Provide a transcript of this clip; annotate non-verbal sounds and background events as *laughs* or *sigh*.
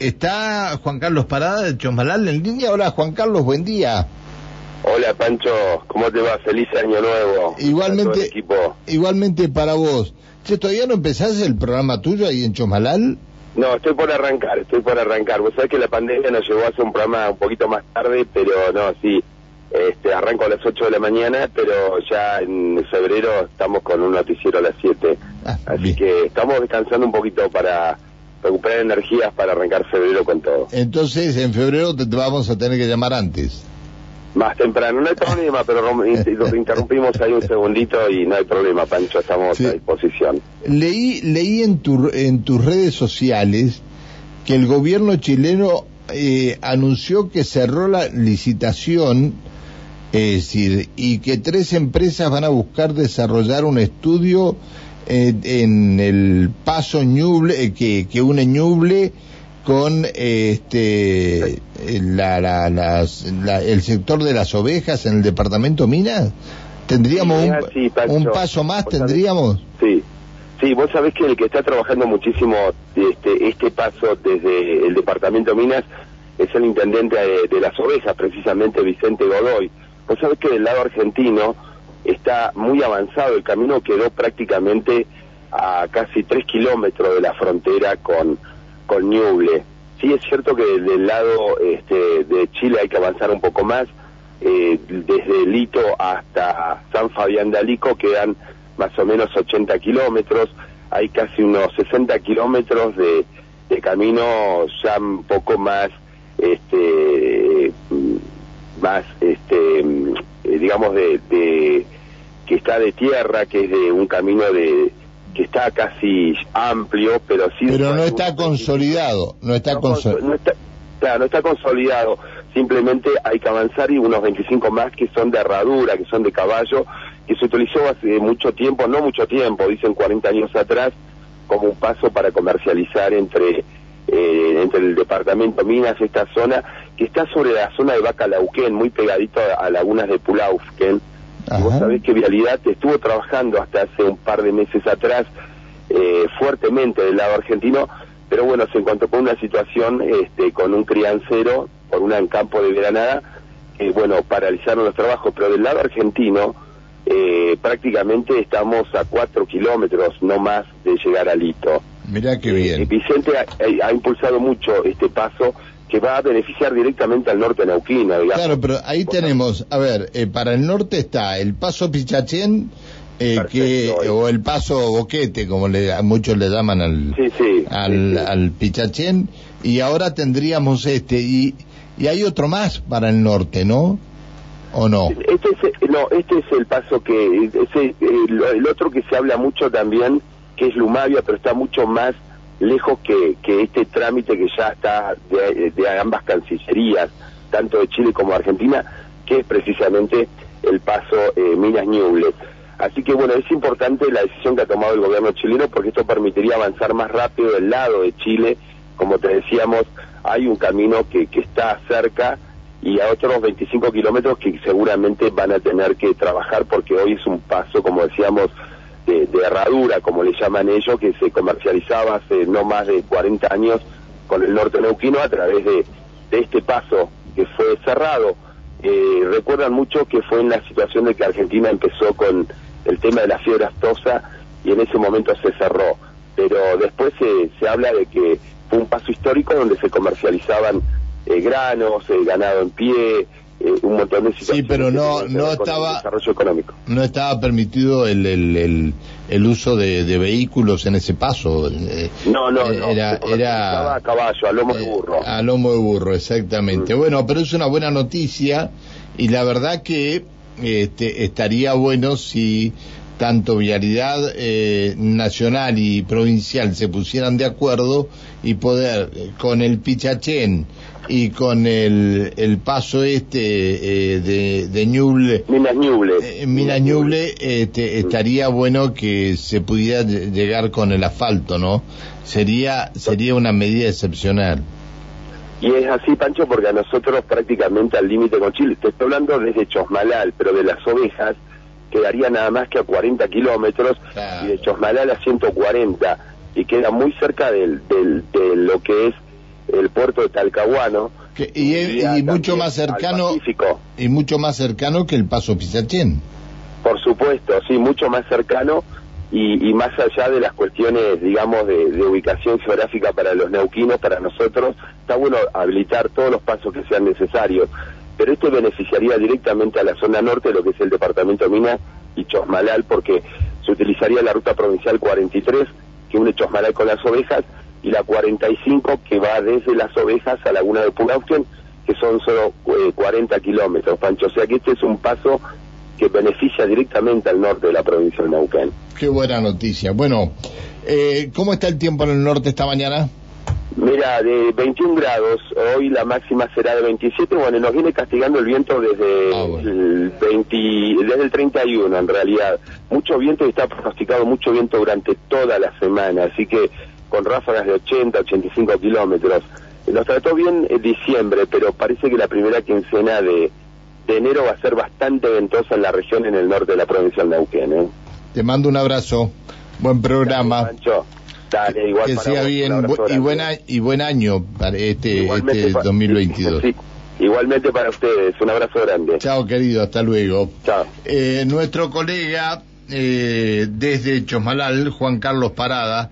está Juan Carlos Parada de Chosmalal en línea. Hola Juan Carlos, buen día. Hola Pancho, ¿cómo te va? Feliz año nuevo. Igualmente, equipo. igualmente para vos. Che, ¿todavía no empezás el programa tuyo ahí en Chosmalal? No, estoy por arrancar, estoy por arrancar. Vos sabés que la pandemia nos llevó a hacer un programa un poquito más tarde, pero no, sí, este, arranco a las 8 de la mañana, pero ya en febrero estamos con un noticiero a las 7. Ah, Así que estamos descansando un poquito para recuperar energías para arrancar febrero con todo. Entonces, en febrero te vamos a tener que llamar antes. Más temprano, no hay problema, pero *laughs* interrumpimos ahí un segundito y no hay problema, Pancho, estamos a disposición. Leí, leí en, tu, en tus redes sociales que el gobierno chileno eh, anunció que cerró la licitación es decir, y que tres empresas van a buscar desarrollar un estudio eh, en el paso Ñuble, eh, que, que une Ñuble con este la, la, el sector de las ovejas en el departamento Minas. ¿Tendríamos un, paso más? ¿Tendríamos? Sí. Sí, vos sabés que el que está trabajando muchísimo este, este paso desde el departamento Minas es el intendente de, de las ovejas, precisamente Vicente Godoy Vos sabés que del lado argentino está muy avanzado, el camino quedó prácticamente a casi tres kilómetros de la frontera con, con Ñuble. Sí es cierto que del lado este, de Chile hay que avanzar un poco más, eh, desde Lito hasta San Fabián de Alico quedan más o menos 80 kilómetros, hay casi unos 60 kilómetros de, de camino ya un poco más este más, este, digamos, de, que está de tierra, que es de un camino de que está casi amplio, pero sí... Pero no está consolidado, no está, consolidado. claro, no está consolidado, simplemente hay que avanzar y unos 25 más que son de herradura, que son de caballo, que se utilizó hace mucho tiempo, no mucho tiempo, dicen 40 años atrás, como un paso para comercializar entre eh, entre el departamento Minas, esta zona, que está sobre la zona de Bacalauquén, muy pegadito a, lagunas de Pulaufken. Vos sabés que Vialidad estuvo trabajando hasta hace un par de meses atrás eh, fuertemente del lado argentino, pero bueno, se encontró con una situación este, con un criancero por una en campo de Granada, que bueno, paralizaron los trabajos, pero del lado argentino eh, prácticamente estamos a cuatro kilómetros, no más, de llegar a Lito. Mirá qué bien. Vicente ha, impulsado mucho este paso que va a beneficiar directamente al norte neuquino, digamos. Claro, pero ahí tenemos, a ver, eh, para el norte está el paso Pichachén, eh, que, o el paso Boquete, como le, muchos le llaman al, al, al Pichachén, y ahora tendríamos este, y, y hay otro más para el norte, ¿no? ¿O no? Este es, no, este es el paso que, ese, el otro que se habla mucho también que es Lumavia, pero está mucho más lejos que, que este trámite que ya está de, ambas cancillerías, tanto de Chile como de Argentina, que es precisamente el paso eh, Minas Ñuble. Así que bueno, es importante la decisión que ha tomado el gobierno chileno porque esto permitiría avanzar más rápido del lado de Chile. Como te decíamos, hay un camino que, que está cerca y a otros 25 kilómetros que seguramente van a tener que trabajar porque hoy es un paso, como decíamos, de, herradura, como le llaman ellos, que se comercializaba hace no más de 40 años con el norte neuquino a través de, este paso que fue cerrado. Eh, recuerdan mucho que fue en la situación de que Argentina empezó con el tema de la fiebre aftosa y en ese momento se cerró. Pero después se, se habla de que fue un paso histórico donde se comercializaban eh, granos, eh, ganado en pie, eh, un montón de situaciones. Sí, pero no, no estaba, desarrollo económico. no estaba permitido el, el, el, uso de, vehículos en ese paso. Eh, no, no, no. Era, era a caballo, a lomo de eh, burro. A lomo de burro, exactamente. Mm. Bueno, pero es una buena noticia y la verdad que este, estaría bueno si tanto vialidad nacional y provincial se pusieran de acuerdo y poder con el Pichachén y con el, el paso este eh, de, de Ñuble, Minas Ñuble, eh, Minas Ñuble este, estaría bueno que se pudiera llegar con el asfalto, ¿no? Sería, sería una medida excepcional. Y es así, Pancho, porque a nosotros prácticamente al límite con Chile, te estoy hablando desde Chosmalal, pero de las ovejas quedaría nada más que a 40 kilómetros y de Chosmalal a 140 y queda muy cerca del, del, de lo que es el puerto de Talcahuano. y, mucho más cercano y mucho más cercano que el paso Pisachén. Por supuesto, sí, mucho más cercano y, más allá de las cuestiones, digamos, de, ubicación geográfica para los neuquinos, para nosotros, está bueno habilitar todos los pasos que sean necesarios, pero esto beneficiaría directamente a la zona norte, lo que es el departamento de Minas y Chosmalal, porque se utilizaría la ruta provincial 43, que une Chosmalal con las ovejas, y la 45, que va desde las ovejas a Laguna de Pugausten, que son solo 40 eh, kilómetros, Pancho. O sea que este es un paso que beneficia directamente al norte de la provincia de Neuquén. Qué buena noticia. Bueno, eh, ¿cómo está el tiempo en el norte esta mañana? Mira, de 21 grados, hoy la máxima será de 27, bueno, nos viene castigando el viento desde, ah, el, 20, desde el 31 en realidad. Mucho viento y está pronosticado mucho viento durante toda la semana, así que con ráfagas de 80, 85 kilómetros. Nos trató bien en diciembre, pero parece que la primera quincena de, de enero va a ser bastante ventosa en la región en el norte de la provincia de Neuquén. ¿eh? Te mando un abrazo, buen programa. Dale, igual que sea bien y, buena, y buen año para este, este 2022. igualmente para ustedes, un abrazo grande. Chao querido, hasta luego. Chao. Eh, nuestro colega eh, desde Chosmalal, Juan Carlos Parada,